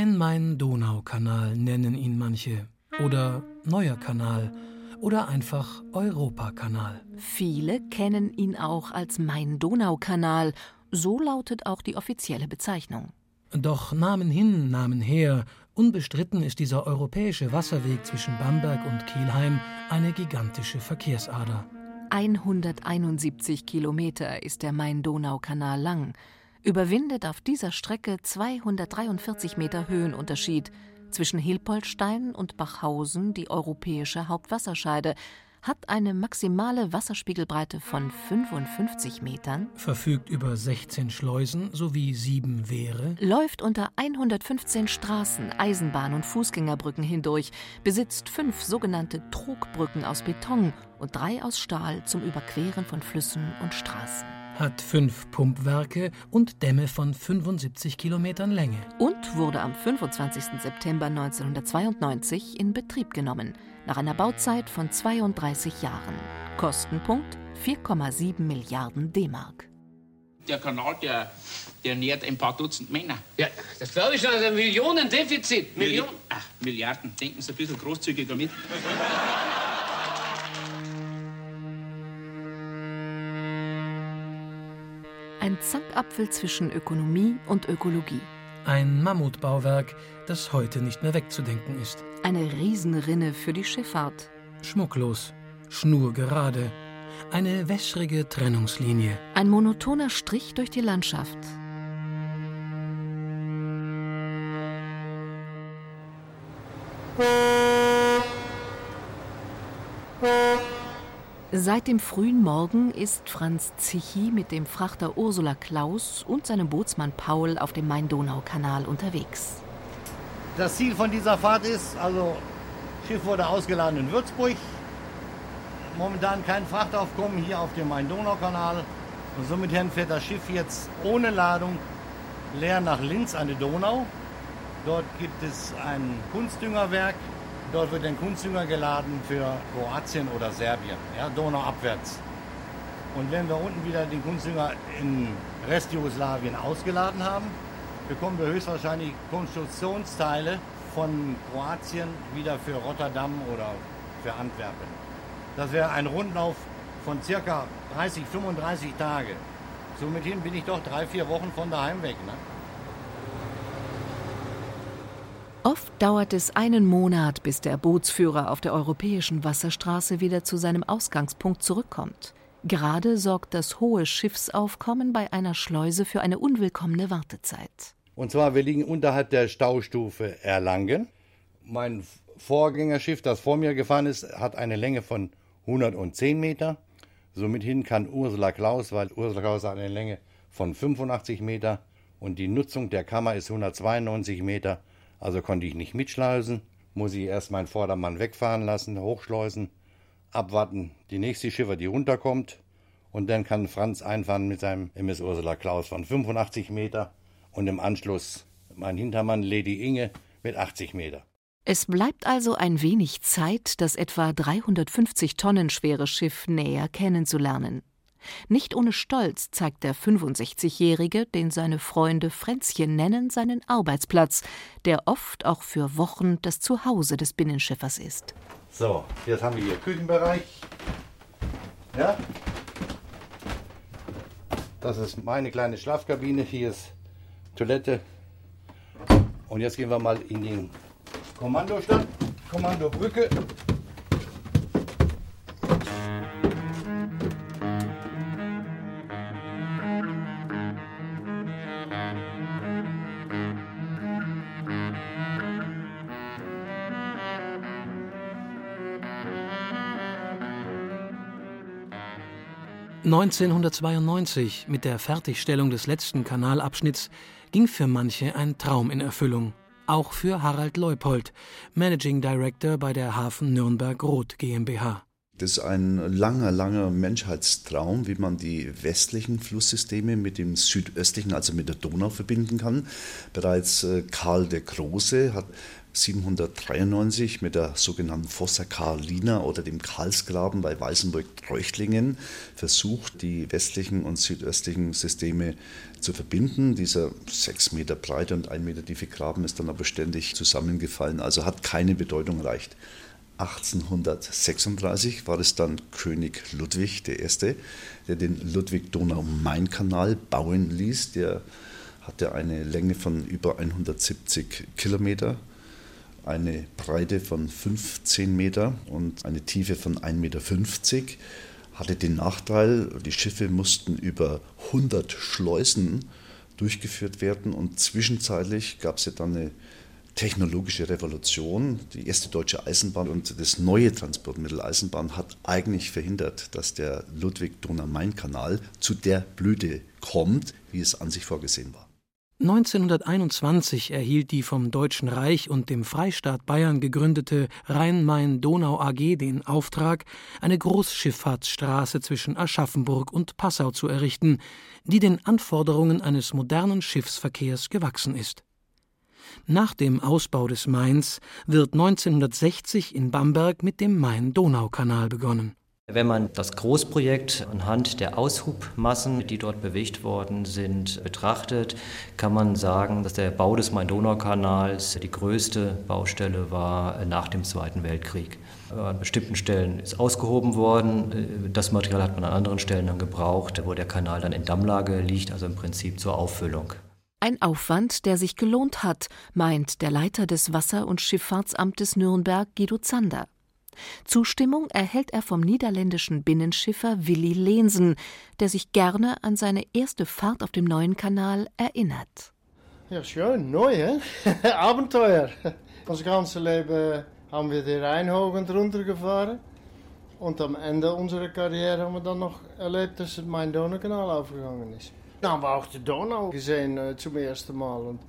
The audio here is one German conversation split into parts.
Ein Main-Donau-Kanal nennen ihn manche. Oder Neuer Kanal. Oder einfach Europakanal. Viele kennen ihn auch als Main-Donau-Kanal. So lautet auch die offizielle Bezeichnung. Doch Namen hin, Namen her, unbestritten ist dieser europäische Wasserweg zwischen Bamberg und Kielheim eine gigantische Verkehrsader. 171 Kilometer ist der Main-Donau-Kanal lang, überwindet auf dieser Strecke 243 Meter Höhenunterschied zwischen Hilpoltstein und Bachhausen die europäische Hauptwasserscheide, hat eine maximale Wasserspiegelbreite von 55 Metern, verfügt über 16 Schleusen sowie sieben Wehre, läuft unter 115 Straßen, Eisenbahn- und Fußgängerbrücken hindurch, besitzt fünf sogenannte Trogbrücken aus Beton und drei aus Stahl zum Überqueren von Flüssen und Straßen hat fünf Pumpwerke und Dämme von 75 Kilometern Länge. Und wurde am 25. September 1992 in Betrieb genommen nach einer Bauzeit von 32 Jahren. Kostenpunkt 4,7 Milliarden D-Mark. Der Kanal, der, der nährt ein paar Dutzend Männer. Ja, das glaube ich schon. Also Millionendefizit. Millionen. Ach, Milliarden. Denken Sie ein bisschen großzügiger mit. Ein Zankapfel zwischen Ökonomie und Ökologie. Ein Mammutbauwerk, das heute nicht mehr wegzudenken ist. Eine Riesenrinne für die Schifffahrt. Schmucklos, schnurgerade. Eine wässrige Trennungslinie. Ein monotoner Strich durch die Landschaft. Seit dem frühen Morgen ist Franz Zichy mit dem Frachter Ursula Klaus und seinem Bootsmann Paul auf dem Main-Donau-Kanal unterwegs. Das Ziel von dieser Fahrt ist, also Schiff wurde ausgeladen in Würzburg. Momentan kein Frachtaufkommen hier auf dem Main-Donau-Kanal. Und somit fährt das Schiff jetzt ohne Ladung leer nach Linz an die Donau. Dort gibt es ein Kunstdüngerwerk Dort wird ein Kunstdünger geladen für Kroatien oder Serbien, ja, Donauabwärts. Und wenn wir unten wieder den Kunstdünger in Restjugoslawien ausgeladen haben, bekommen wir höchstwahrscheinlich Konstruktionsteile von Kroatien wieder für Rotterdam oder für Antwerpen. Das wäre ein Rundlauf von circa 30, 35 Tage. Somit bin ich doch drei, vier Wochen von daheim weg. Ne? Oft dauert es einen Monat, bis der Bootsführer auf der europäischen Wasserstraße wieder zu seinem Ausgangspunkt zurückkommt. Gerade sorgt das hohe Schiffsaufkommen bei einer Schleuse für eine unwillkommene Wartezeit. Und zwar, wir liegen unterhalb der Staustufe Erlangen. Mein Vorgängerschiff, das vor mir gefahren ist, hat eine Länge von 110 Meter. Somit kann Ursula Klaus, weil Ursula Klaus hat eine Länge von 85 Meter und die Nutzung der Kammer ist 192 Meter also konnte ich nicht mitschleusen, muss ich erst meinen Vordermann wegfahren lassen, hochschleusen, abwarten, die nächste Schiffer, die runterkommt. Und dann kann Franz einfahren mit seinem MS Ursula Klaus von 85 Meter und im Anschluss mein Hintermann Lady Inge mit 80 Meter. Es bleibt also ein wenig Zeit, das etwa 350 Tonnen schwere Schiff näher kennenzulernen. Nicht ohne Stolz zeigt der 65-Jährige, den seine Freunde Fränzchen nennen, seinen Arbeitsplatz, der oft auch für Wochen das Zuhause des Binnenschiffers ist. So, jetzt haben wir hier Küchenbereich. Ja. Das ist meine kleine Schlafkabine. Hier ist Toilette. Und jetzt gehen wir mal in den Kommandostand, Kommandobrücke. 1992, mit der Fertigstellung des letzten Kanalabschnitts, ging für manche ein Traum in Erfüllung. Auch für Harald Leupold, Managing Director bei der Hafen Nürnberg Roth GmbH. Das ist ein langer, langer Menschheitstraum, wie man die westlichen Flusssysteme mit dem südöstlichen, also mit der Donau, verbinden kann. Bereits äh, Karl der Große hat 793 mit der sogenannten Fossa Carolina oder dem Karlsgraben bei Weißenburg-Treuchtlingen versucht, die westlichen und südöstlichen Systeme zu verbinden. Dieser sechs Meter breite und ein Meter tiefe Graben ist dann aber ständig zusammengefallen, also hat keine Bedeutung erreicht. 1836 war es dann König Ludwig I., der den Ludwig-Donau-Main-Kanal bauen ließ. Der hatte eine Länge von über 170 Kilometer eine Breite von 15 Meter und eine Tiefe von 1,50 Meter. Hatte den Nachteil, die Schiffe mussten über 100 Schleusen durchgeführt werden und zwischenzeitlich gab es ja dann eine technologische Revolution. Die erste deutsche Eisenbahn und das neue Transportmittel Eisenbahn hat eigentlich verhindert, dass der Ludwig-Donau-Main-Kanal zu der Blüte kommt, wie es an sich vorgesehen war. 1921 erhielt die vom Deutschen Reich und dem Freistaat Bayern gegründete Rhein-Main-Donau AG den Auftrag, eine Großschifffahrtsstraße zwischen Aschaffenburg und Passau zu errichten, die den Anforderungen eines modernen Schiffsverkehrs gewachsen ist. Nach dem Ausbau des Mains wird 1960 in Bamberg mit dem Main-Donau-Kanal begonnen wenn man das Großprojekt anhand der Aushubmassen, die dort bewegt worden sind, betrachtet, kann man sagen, dass der Bau des Main-Donau-Kanals die größte Baustelle war nach dem Zweiten Weltkrieg. An bestimmten Stellen ist ausgehoben worden. Das Material hat man an anderen Stellen dann gebraucht, wo der Kanal dann in Dammlage liegt, also im Prinzip zur Auffüllung. Ein Aufwand, der sich gelohnt hat, meint der Leiter des Wasser- und Schifffahrtsamtes Nürnberg, Guido Zander. Zustimmung erhält er vom niederländischen Binnenschiffer Willy Leensen, der sich gerne an seine erste Fahrt auf dem neuen Kanal erinnert. Ja, schön, neu, hä? Abenteuer. Unser ganzes Leben haben wir den Rhein hoch und am Ende unserer Karriere haben wir dann noch erlebt, dass mein Donaukanal aufgegangen ist. Dann haben wir auch die Donau gesehen äh, zum ersten Mal. Und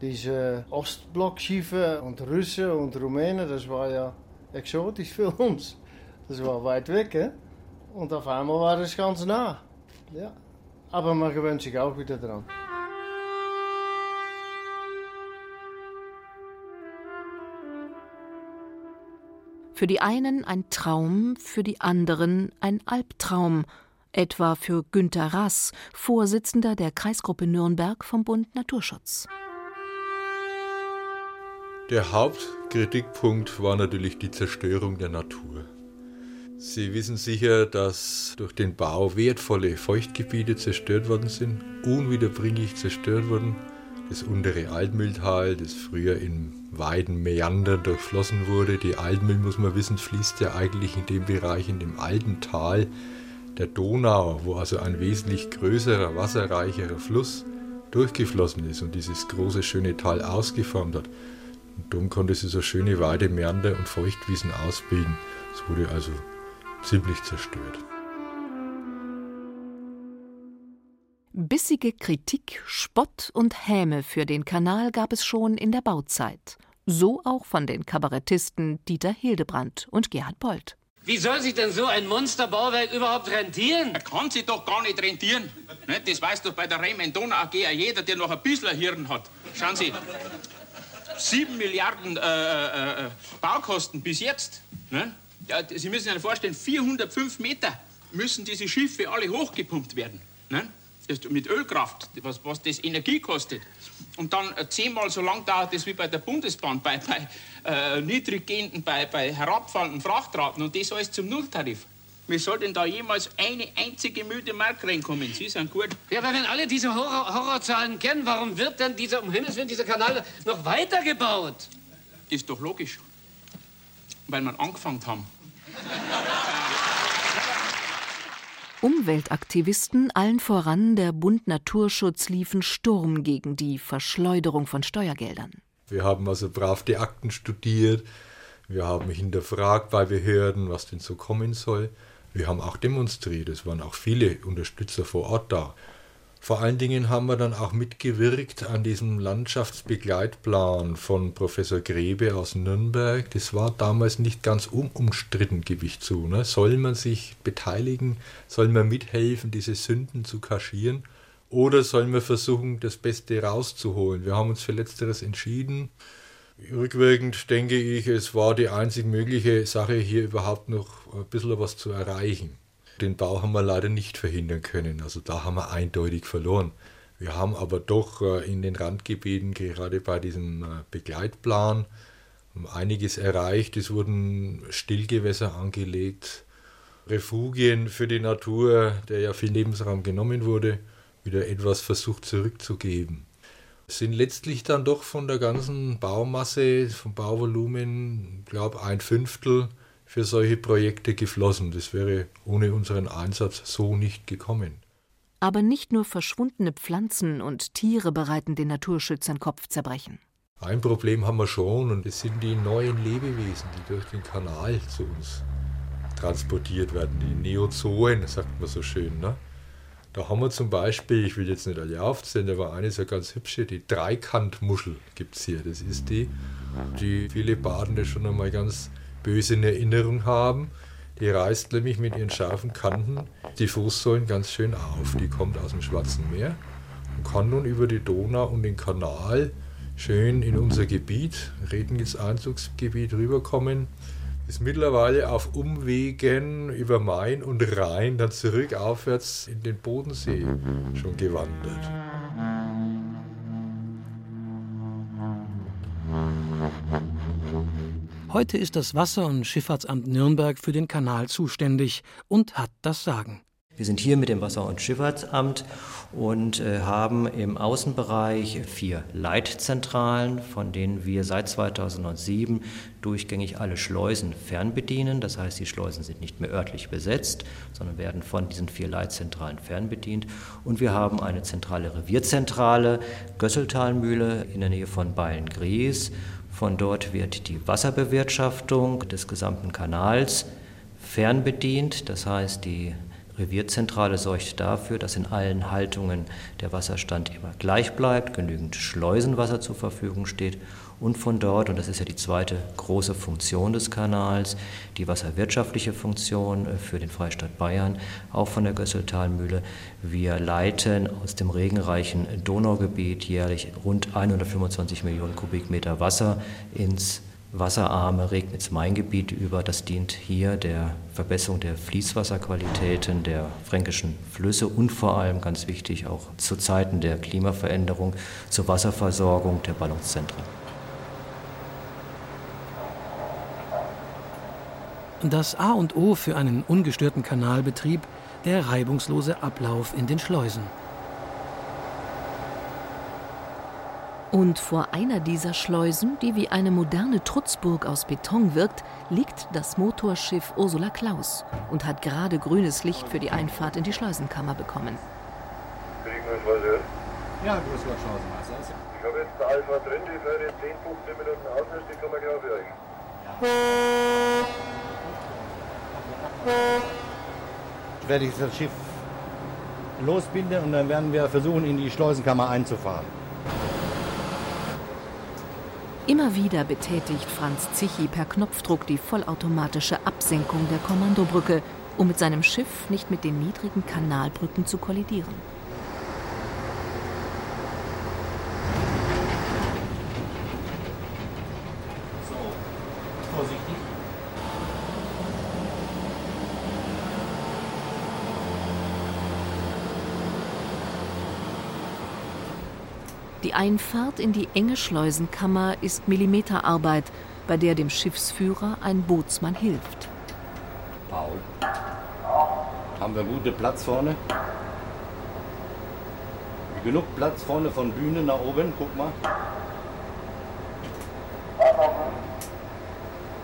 diese Ostblockschiffe und Russen und Rumänen, das war ja exotisch für uns. Das war weit weg, hè? Und auf einmal war es ganz nah. Ja. Aber man gewöhnt sich auch wieder dran. Für die einen ein Traum, für die anderen ein Albtraum, etwa für Günter Rass, Vorsitzender der Kreisgruppe Nürnberg vom Bund Naturschutz. Der Hauptkritikpunkt war natürlich die Zerstörung der Natur. Sie wissen sicher, dass durch den Bau wertvolle Feuchtgebiete zerstört worden sind, unwiederbringlich zerstört wurden. Das untere Altmühltal, das früher in weiten Meandern durchflossen wurde. Die Altmühl, muss man wissen, fließt ja eigentlich in dem Bereich, in dem alten Tal der Donau, wo also ein wesentlich größerer, wasserreicherer Fluss durchgeflossen ist und dieses große, schöne Tal ausgeformt hat. Und darum konnte sie so schöne Weidemeander und Feuchtwiesen ausbilden. Es wurde also ziemlich zerstört. Bissige Kritik, Spott und Häme für den Kanal gab es schon in der Bauzeit. So auch von den Kabarettisten Dieter Hildebrand und Gerhard Polt. Wie soll sich denn so ein Monsterbauwerk überhaupt rentieren? Er kann sich doch gar nicht rentieren. Das weiß doch bei der Raymond Donau AG jeder, der noch ein bisschen Hirn hat. Schauen Sie, 7 Milliarden äh, äh, äh, Baukosten bis jetzt. Ne? Ja, Sie müssen sich vorstellen, 405 Meter müssen diese Schiffe alle hochgepumpt werden. Ne? mit Ölkraft, was, was das Energie kostet. Und dann äh, zehnmal so lang dauert das wie bei der Bundesbahn, bei, bei äh, niedrig bei, bei herabfallenden Frachtraten und das alles zum Nulltarif. Wie soll denn da jemals eine einzige müde Mark reinkommen? Sie sind gut. Ja, aber wenn alle diese Horror Horrorzahlen kennen, warum wird denn dieser, um Himmels Willen, dieser Kanal noch weitergebaut? Ist doch logisch. Weil wir angefangen haben. Umweltaktivisten, allen voran der Bund Naturschutz, liefen Sturm gegen die Verschleuderung von Steuergeldern. Wir haben also brav die Akten studiert, wir haben hinterfragt bei Behörden, was denn so kommen soll. Wir haben auch demonstriert, es waren auch viele Unterstützer vor Ort da. Vor allen Dingen haben wir dann auch mitgewirkt an diesem Landschaftsbegleitplan von Professor Grebe aus Nürnberg. Das war damals nicht ganz unumstritten, gebe ich zu. Ne? Soll man sich beteiligen? Soll man mithelfen, diese Sünden zu kaschieren? Oder soll man versuchen, das Beste rauszuholen? Wir haben uns für Letzteres entschieden. Rückwirkend denke ich, es war die einzig mögliche Sache, hier überhaupt noch ein bisschen was zu erreichen. Den Bau haben wir leider nicht verhindern können, also da haben wir eindeutig verloren. Wir haben aber doch äh, in den Randgebieten, gerade bei diesem äh, Begleitplan, einiges erreicht. Es wurden Stillgewässer angelegt, Refugien für die Natur, der ja viel Lebensraum genommen wurde, wieder etwas versucht zurückzugeben. Sind letztlich dann doch von der ganzen Baumasse, vom Bauvolumen, glaube ein Fünftel für solche Projekte geflossen. Das wäre ohne unseren Einsatz so nicht gekommen. Aber nicht nur verschwundene Pflanzen und Tiere bereiten den Naturschützern Kopfzerbrechen. Ein Problem haben wir schon und es sind die neuen Lebewesen, die durch den Kanal zu uns transportiert werden, die Neozoen, sagt man so schön. Ne? Da haben wir zum Beispiel, ich will jetzt nicht alle aufzählen, aber eine so ganz hübsche, die Dreikantmuschel gibt es hier. Das ist die, die viele Badende schon einmal ganz böse in Erinnerung haben. Die reißt nämlich mit ihren scharfen Kanten die Fußsäulen ganz schön auf. Die kommt aus dem Schwarzen Meer und kann nun über die Donau und den Kanal schön in unser Gebiet, Rednitz Einzugsgebiet rüberkommen, ist mittlerweile auf Umwegen über Main und Rhein dann zurück aufwärts in den Bodensee schon gewandert. Heute ist das Wasser- und Schifffahrtsamt Nürnberg für den Kanal zuständig und hat das Sagen. Wir sind hier mit dem Wasser- und Schifffahrtsamt und äh, haben im Außenbereich vier Leitzentralen, von denen wir seit 2007 durchgängig alle Schleusen fernbedienen. Das heißt, die Schleusen sind nicht mehr örtlich besetzt, sondern werden von diesen vier Leitzentralen fernbedient. Und wir haben eine zentrale Revierzentrale, Gösseltalmühle in der Nähe von Beilngries. Von dort wird die Wasserbewirtschaftung des gesamten Kanals fernbedient. Das heißt, die Revierzentrale sorgt dafür, dass in allen Haltungen der Wasserstand immer gleich bleibt, genügend Schleusenwasser zur Verfügung steht und von dort, und das ist ja die zweite große Funktion des Kanals, die wasserwirtschaftliche Funktion äh, für den Freistaat Bayern, auch von der Gösseltalmühle. Wir leiten aus dem regenreichen Donaugebiet jährlich rund 125 Millionen Kubikmeter Wasser ins wasserarme Regnitz-Main-Gebiet über. Das dient hier der Verbesserung der Fließwasserqualitäten der fränkischen Flüsse und vor allem ganz wichtig auch zu Zeiten der Klimaveränderung zur Wasserversorgung der Ballungszentren. Das A und O für einen ungestörten Kanalbetrieb der reibungslose Ablauf in den Schleusen. Und vor einer dieser Schleusen, die wie eine moderne Trutzburg aus Beton wirkt, liegt das Motorschiff Ursula Klaus und hat gerade grünes Licht für die Einfahrt in die Schleusenkammer bekommen. Ja, grüß Gott, Schleusenmeister. Ich habe jetzt der Alpha drin, die fährt in 10, 15 Minuten aus, die kommen wir gleich für euch. Werde ich das Schiff losbinden und dann werden wir versuchen, in die Schleusenkammer einzufahren. Immer wieder betätigt Franz Zichi per Knopfdruck die vollautomatische Absenkung der Kommandobrücke, um mit seinem Schiff nicht mit den niedrigen Kanalbrücken zu kollidieren. So, vorsichtig. Die Einfahrt in die enge Schleusenkammer ist Millimeterarbeit, bei der dem Schiffsführer ein Bootsmann hilft. Paul. Haben wir guten Platz vorne? Genug Platz vorne von Bühne nach oben, guck mal.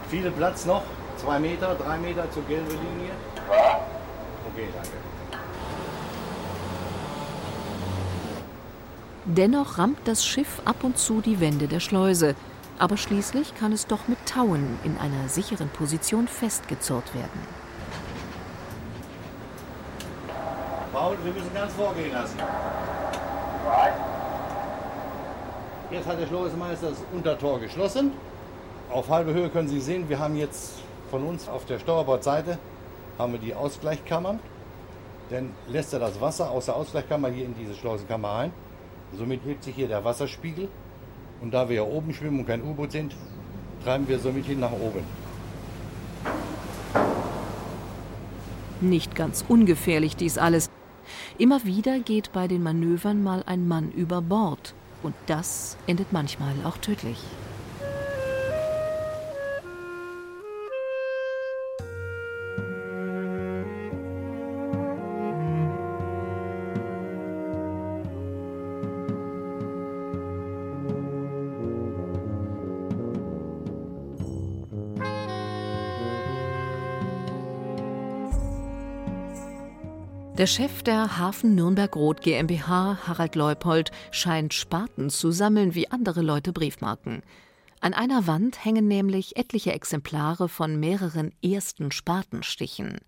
Viele Platz noch? Zwei Meter, drei Meter zur gelben Linie? Okay, danke. Dennoch rammt das Schiff ab und zu die Wände der Schleuse, aber schließlich kann es doch mit Tauen in einer sicheren Position festgezurrt werden. Paul, wir müssen ganz vorgehen lassen. Jetzt hat der Schleusenmeister das Untertor geschlossen. Auf halbe Höhe können Sie sehen, wir haben jetzt von uns auf der Steuerbordseite haben wir die Ausgleichskammern. Dann lässt er das Wasser aus der Ausgleichkammer hier in diese Schleusenkammer ein. Somit hebt sich hier der Wasserspiegel Und da wir ja oben schwimmen und kein U-Boot sind, treiben wir somit hin nach oben. Nicht ganz ungefährlich dies alles. Immer wieder geht bei den Manövern mal ein Mann über Bord. Und das endet manchmal auch tödlich. Der Chef der Hafen Nürnberg-Roth GmbH, Harald Leupold, scheint Spaten zu sammeln wie andere Leute Briefmarken. An einer Wand hängen nämlich etliche Exemplare von mehreren ersten Spatenstichen.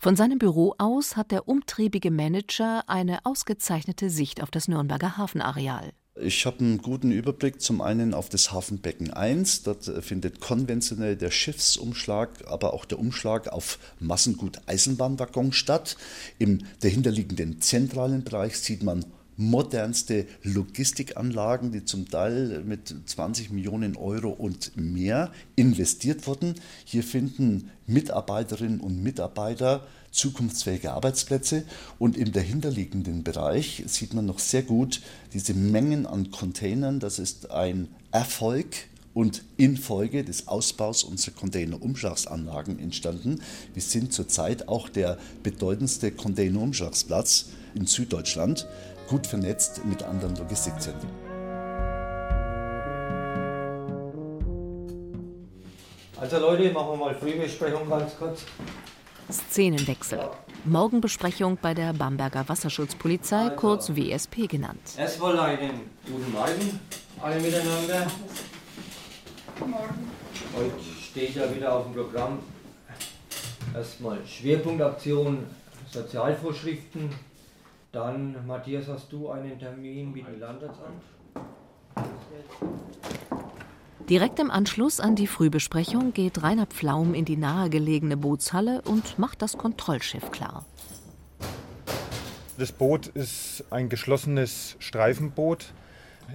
Von seinem Büro aus hat der umtriebige Manager eine ausgezeichnete Sicht auf das Nürnberger Hafenareal. Ich habe einen guten Überblick zum einen auf das Hafenbecken 1. Dort äh, findet konventionell der Schiffsumschlag, aber auch der Umschlag auf Massengut Eisenbahnwaggon statt. Im dahinterliegenden zentralen Bereich sieht man modernste Logistikanlagen, die zum Teil mit 20 Millionen Euro und mehr investiert wurden. Hier finden Mitarbeiterinnen und Mitarbeiter zukunftsfähige Arbeitsplätze. Und im dahinterliegenden Bereich sieht man noch sehr gut diese Mengen an Containern. Das ist ein Erfolg und infolge des Ausbaus unserer Containerumschlagsanlagen entstanden. Wir sind zurzeit auch der bedeutendste Containerumschlagsplatz in Süddeutschland, gut vernetzt mit anderen Logistikzentren. Also Leute, machen wir mal Frühbesprechung ganz kurz. Szenenwechsel. Morgenbesprechung bei der Bamberger Wasserschutzpolizei, kurz WSP genannt. Erstmal einen guten Morgen, alle miteinander. Morgen. Heute steht ja wieder auf dem Programm erstmal Schwerpunktaktion Sozialvorschriften. Dann, Matthias, hast du einen Termin mit dem Landratsamt? Direkt im Anschluss an die Frühbesprechung geht Rainer Pflaum in die nahegelegene Bootshalle und macht das Kontrollschiff klar. Das Boot ist ein geschlossenes Streifenboot.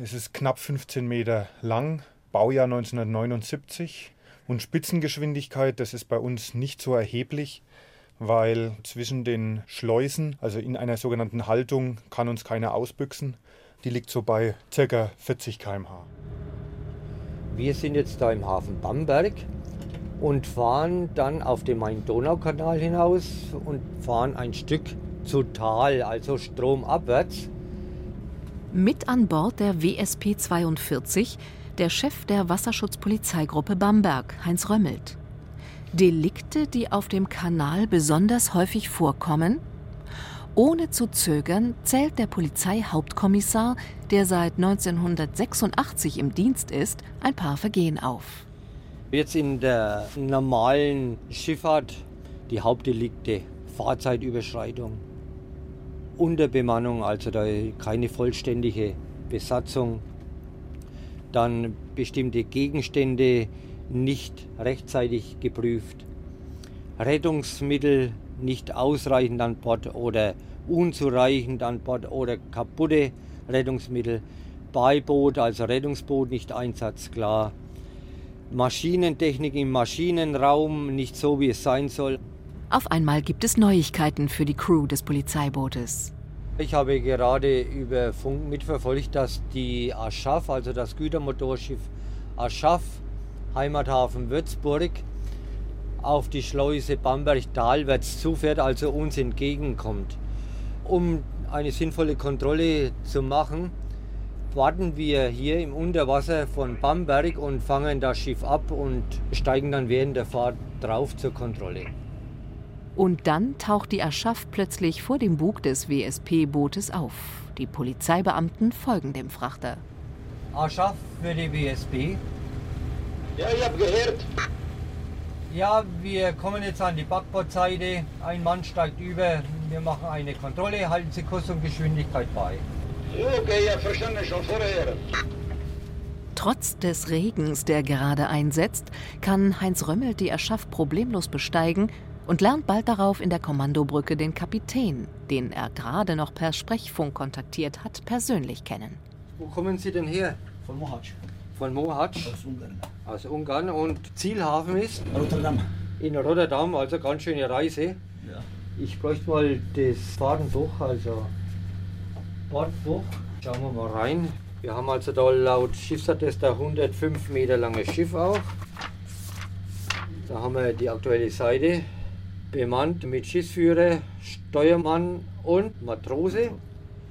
Es ist knapp 15 Meter lang, Baujahr 1979 und Spitzengeschwindigkeit, das ist bei uns nicht so erheblich, weil zwischen den Schleusen, also in einer sogenannten Haltung, kann uns keiner ausbüchsen. Die liegt so bei ca. 40 km/h. Wir sind jetzt da im Hafen Bamberg und fahren dann auf den Main-Donau-Kanal hinaus und fahren ein Stück zu Tal, also stromabwärts. Mit an Bord der WSP 42 der Chef der Wasserschutzpolizeigruppe Bamberg, Heinz Römmelt. Delikte, die auf dem Kanal besonders häufig vorkommen? Ohne zu zögern zählt der Polizeihauptkommissar, der seit 1986 im Dienst ist, ein paar Vergehen auf. Jetzt in der normalen Schifffahrt die Hauptdelikte, Fahrzeitüberschreitung, Unterbemannung, also da keine vollständige Besatzung, dann bestimmte Gegenstände nicht rechtzeitig geprüft, Rettungsmittel nicht ausreichend an Bord oder unzureichend an Bord oder kaputte Rettungsmittel, Beiboot, also Rettungsboot nicht einsatzklar, Maschinentechnik im Maschinenraum nicht so, wie es sein soll. Auf einmal gibt es Neuigkeiten für die Crew des Polizeibootes. Ich habe gerade über Funk mitverfolgt, dass die Aschaf, also das Gütermotorschiff Aschaf, Heimathafen Würzburg, auf die Schleuse Bamberg-Talwärts zufährt, also uns entgegenkommt. Um eine sinnvolle Kontrolle zu machen, warten wir hier im Unterwasser von Bamberg und fangen das Schiff ab und steigen dann während der Fahrt drauf zur Kontrolle. Und dann taucht die Aschaf plötzlich vor dem Bug des WSP-Bootes auf. Die Polizeibeamten folgen dem Frachter. Aschaf für die WSP. Ja, ich hab gehört. Ja, wir kommen jetzt an die Backbordseite. Ein Mann steigt über. Wir machen eine Kontrolle. Halten Sie Kurs und Geschwindigkeit bei. Okay, ja, verstanden schon vorher. Trotz des Regens, der gerade einsetzt, kann Heinz Römmel die Erschaff problemlos besteigen und lernt bald darauf in der Kommandobrücke den Kapitän, den er gerade noch per Sprechfunk kontaktiert hat, persönlich kennen. Wo kommen Sie denn her? Von Mohac. Von Mohac? Aus Ungarn. Aus Ungarn. Und Zielhafen ist? Rotterdam. In Rotterdam, also ganz schöne Reise. Ja. Ich bräuchte mal das Fahrtenbuch, also Bordbuch. Schauen wir mal rein. Wir haben also da laut Schiffsattester 105 Meter langes Schiff auch. Da haben wir die aktuelle Seite. Bemannt mit Schiffsführer, Steuermann und Matrose.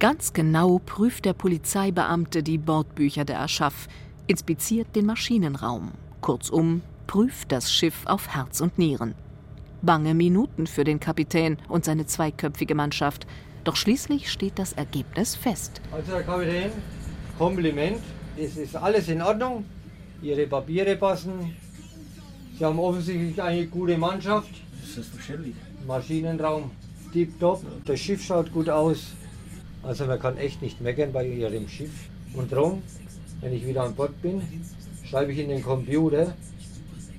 Ganz genau prüft der Polizeibeamte die Bordbücher der Aschaf, inspiziert den Maschinenraum. Kurzum, prüft das Schiff auf Herz und Nieren. Bange Minuten für den Kapitän und seine zweiköpfige Mannschaft. Doch schließlich steht das Ergebnis fest. Also, Herr Kapitän, Kompliment. Es ist alles in Ordnung. Ihre Papiere passen. Sie haben offensichtlich eine gute Mannschaft. Selbstverständlich. Maschinenraum tipptopp. Das Schiff schaut gut aus. Also man kann echt nicht meckern bei Ihrem Schiff. Und darum, wenn ich wieder an Bord bin, schreibe ich in den Computer,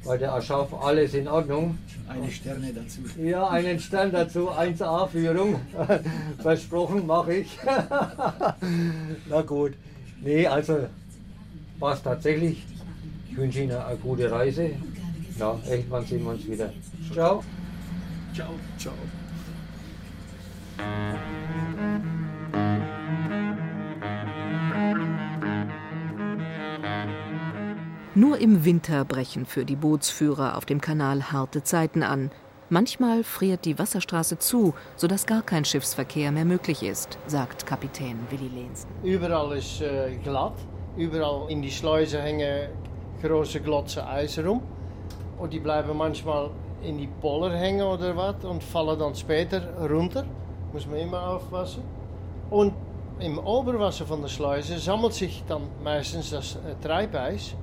weil der Aschaf alles in Ordnung. Eine Sterne dazu. Ja, einen Stern dazu, 1A-Führung. Versprochen, mache ich. Na gut. Nee, also passt tatsächlich. Ich wünsche Ihnen eine gute Reise. Ja, irgendwann sehen wir uns wieder. Ciao. Ciao. Ciao. Nur im Winter brechen für die Bootsführer auf dem Kanal harte Zeiten an. Manchmal friert die Wasserstraße zu, sodass gar kein Schiffsverkehr mehr möglich ist, sagt Kapitän Willi Lehnsen. Überall ist äh, glatt. Überall in die Schleuse hängen große Glotze Eis rum. Und die bleiben manchmal in die Poller hängen oder was und fallen dann später runter. Muss man immer aufpassen. Und im Oberwasser von der Schleuse sammelt sich dann meistens das äh, Treibeis.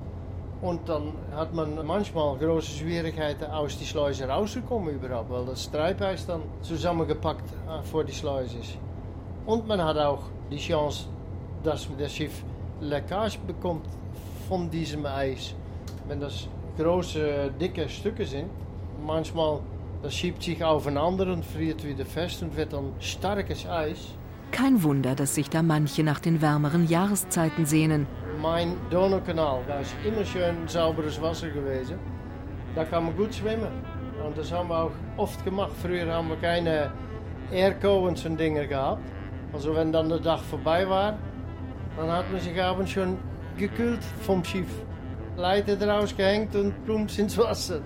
Und dann hat man manchmal große Schwierigkeiten, aus die Schleuse rauszukommen überhaupt, weil das Treibeis dann zusammengepackt äh, vor die Schleuse ist. Und man hat auch die Chance, dass das Schiff Leckage bekommt von diesem Eis. Wenn das große, dicke Stücke sind, manchmal das schiebt sich aufeinander und friert wieder fest und wird dann starkes Eis. Kein Wunder, dass sich da manche nach den wärmeren Jahreszeiten sehnen. Mein Donaukanal, da ist immer schön sauberes Wasser gewesen. Da kann man gut schwimmen. Und das haben wir auch oft gemacht. Früher haben wir keine Airco und so Dinge gehabt. Also wenn dann der Tag vorbei war, dann hat man sich abends schon gekühlt vom Schiff. Leiter draus gehängt und plumps ins Wasser.